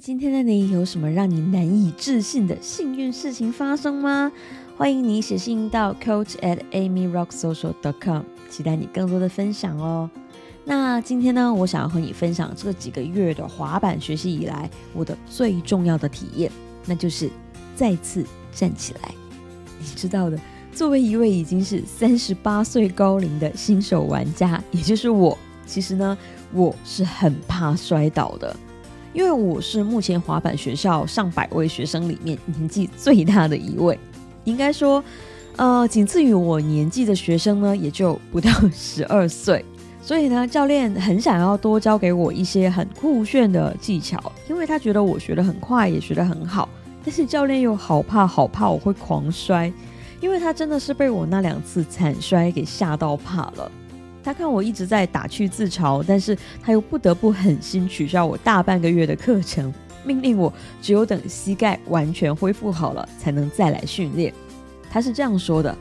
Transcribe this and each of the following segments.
今天的你有什么让你难以置信的幸运事情发生吗？欢迎你写信到 coach at amyrocksocial dot com，期待你更多的分享哦。那今天呢，我想要和你分享这几个月的滑板学习以来我的最重要的体验，那就是再次站起来。你知道的，作为一位已经是三十八岁高龄的新手玩家，也就是我，其实呢，我是很怕摔倒的。因为我是目前滑板学校上百位学生里面年纪最大的一位，应该说，呃，仅次于我年纪的学生呢，也就不到十二岁。所以呢，教练很想要多教给我一些很酷炫的技巧，因为他觉得我学得很快，也学得很好。但是教练又好怕好怕我会狂摔，因为他真的是被我那两次惨摔给吓到怕了。他看我一直在打趣自嘲，但是他又不得不狠心取消我大半个月的课程，命令我只有等膝盖完全恢复好了，才能再来训练。他是这样说的：“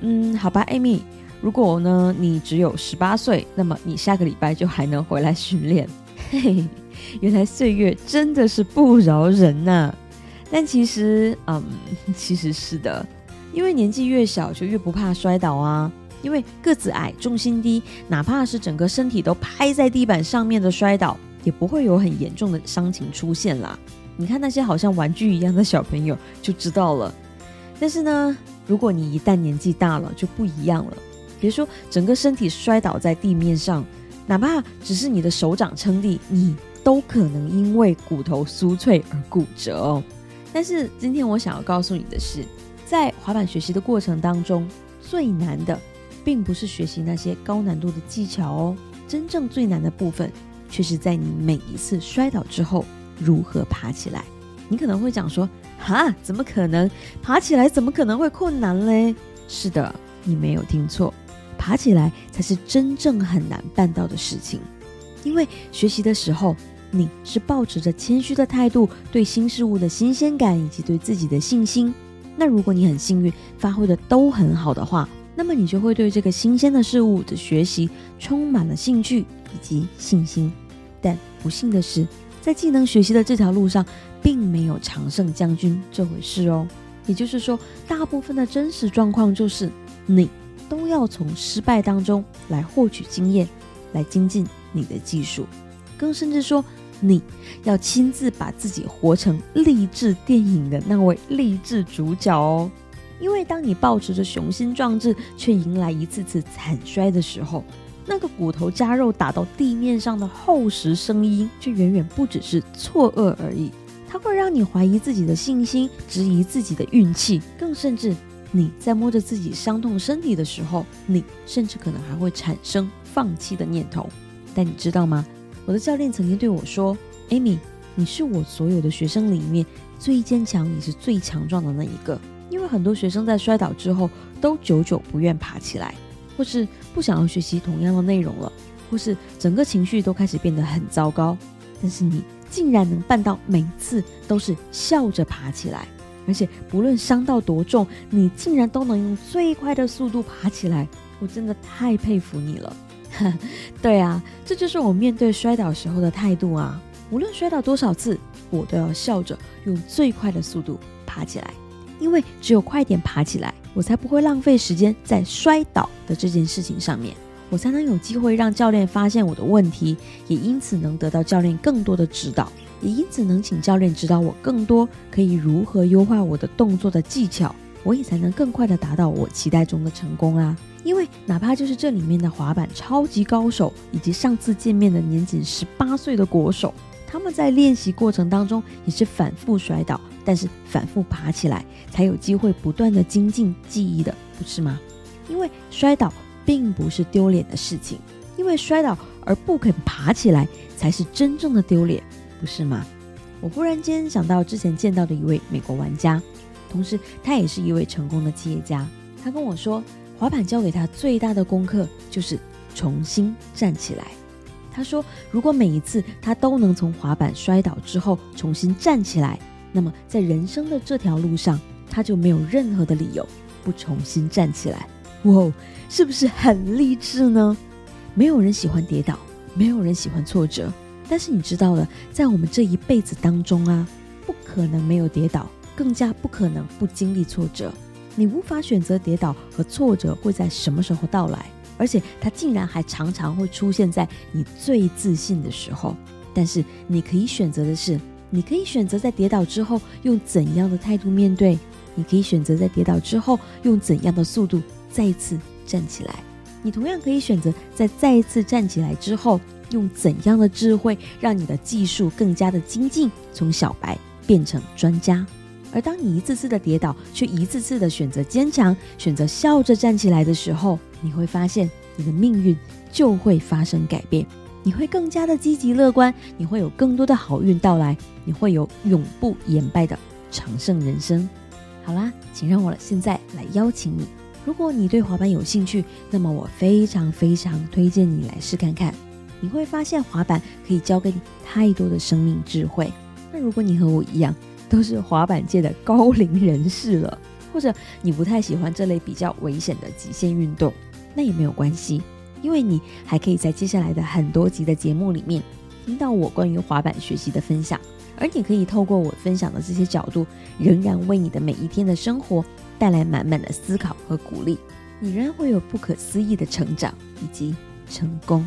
嗯，好吧，艾米，如果呢你只有十八岁，那么你下个礼拜就还能回来训练。”嘿嘿，原来岁月真的是不饶人呐！但其实，嗯，其实是的，因为年纪越小就越不怕摔倒啊。因为个子矮、重心低，哪怕是整个身体都拍在地板上面的摔倒，也不会有很严重的伤情出现啦。你看那些好像玩具一样的小朋友就知道了。但是呢，如果你一旦年纪大了，就不一样了。别说整个身体摔倒在地面上，哪怕只是你的手掌撑地，你都可能因为骨头酥脆而骨折哦。但是今天我想要告诉你的是，在滑板学习的过程当中，最难的。并不是学习那些高难度的技巧哦，真正最难的部分却是在你每一次摔倒之后如何爬起来。你可能会讲说：“哈，怎么可能？爬起来怎么可能会困难嘞？”是的，你没有听错，爬起来才是真正很难办到的事情。因为学习的时候，你是抱持着谦虚的态度，对新事物的新鲜感以及对自己的信心。那如果你很幸运，发挥的都很好的话，那么你就会对这个新鲜的事物的学习充满了兴趣以及信心。但不幸的是，在技能学习的这条路上，并没有常胜将军这回事哦。也就是说，大部分的真实状况就是，你都要从失败当中来获取经验，来精进你的技术，更甚至说，你要亲自把自己活成励志电影的那位励志主角哦。因为当你保持着雄心壮志，却迎来一次次惨摔的时候，那个骨头加肉打到地面上的厚实声音，却远远不只是错愕而已。它会让你怀疑自己的信心，质疑自己的运气，更甚至你在摸着自己伤痛身体的时候，你甚至可能还会产生放弃的念头。但你知道吗？我的教练曾经对我说：“Amy，你是我所有的学生里面最坚强也是最强壮的那一个。”因为很多学生在摔倒之后都久久不愿爬起来，或是不想要学习同样的内容了，或是整个情绪都开始变得很糟糕。但是你竟然能办到每次都是笑着爬起来，而且不论伤到多重，你竟然都能用最快的速度爬起来，我真的太佩服你了。对啊，这就是我面对摔倒时候的态度啊！无论摔倒多少次，我都要笑着用最快的速度爬起来。因为只有快点爬起来，我才不会浪费时间在摔倒的这件事情上面，我才能有机会让教练发现我的问题，也因此能得到教练更多的指导，也因此能请教练指导我更多可以如何优化我的动作的技巧，我也才能更快的达到我期待中的成功啊！因为哪怕就是这里面的滑板超级高手，以及上次见面的年仅十八岁的国手。他们在练习过程当中也是反复摔倒，但是反复爬起来，才有机会不断的精进记忆的，不是吗？因为摔倒并不是丢脸的事情，因为摔倒而不肯爬起来才是真正的丢脸，不是吗？我忽然间想到之前见到的一位美国玩家，同时他也是一位成功的企业家。他跟我说，滑板教给他最大的功课就是重新站起来。他说：“如果每一次他都能从滑板摔倒之后重新站起来，那么在人生的这条路上，他就没有任何的理由不重新站起来。哇，是不是很励志呢？没有人喜欢跌倒，没有人喜欢挫折，但是你知道的，在我们这一辈子当中啊，不可能没有跌倒，更加不可能不经历挫折。你无法选择跌倒和挫折会在什么时候到来，而且它竟然还常常会出现在你最自信的时候。但是你可以选择的是，你可以选择在跌倒之后用怎样的态度面对，你可以选择在跌倒之后用怎样的速度再一次站起来。你同样可以选择在再一次站起来之后。用怎样的智慧让你的技术更加的精进，从小白变成专家？而当你一次次的跌倒，却一次次的选择坚强，选择笑着站起来的时候，你会发现你的命运就会发生改变。你会更加的积极乐观，你会有更多的好运到来，你会有永不言败的长胜人生。好啦，请让我现在来邀请你。如果你对滑板有兴趣，那么我非常非常推荐你来试看看。你会发现滑板可以教给你太多的生命智慧。那如果你和我一样都是滑板界的高龄人士了，或者你不太喜欢这类比较危险的极限运动，那也没有关系，因为你还可以在接下来的很多集的节目里面听到我关于滑板学习的分享，而你可以透过我分享的这些角度，仍然为你的每一天的生活带来满满的思考和鼓励，你仍然会有不可思议的成长以及成功。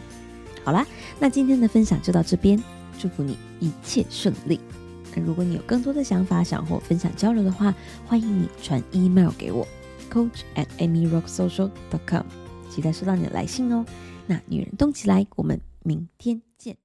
好啦，那今天的分享就到这边，祝福你一切顺利。那如果你有更多的想法想和我分享交流的话，欢迎你传 email 给我，coach at amyrocksocial dot com，期待收到你的来信哦。那女人动起来，我们明天见。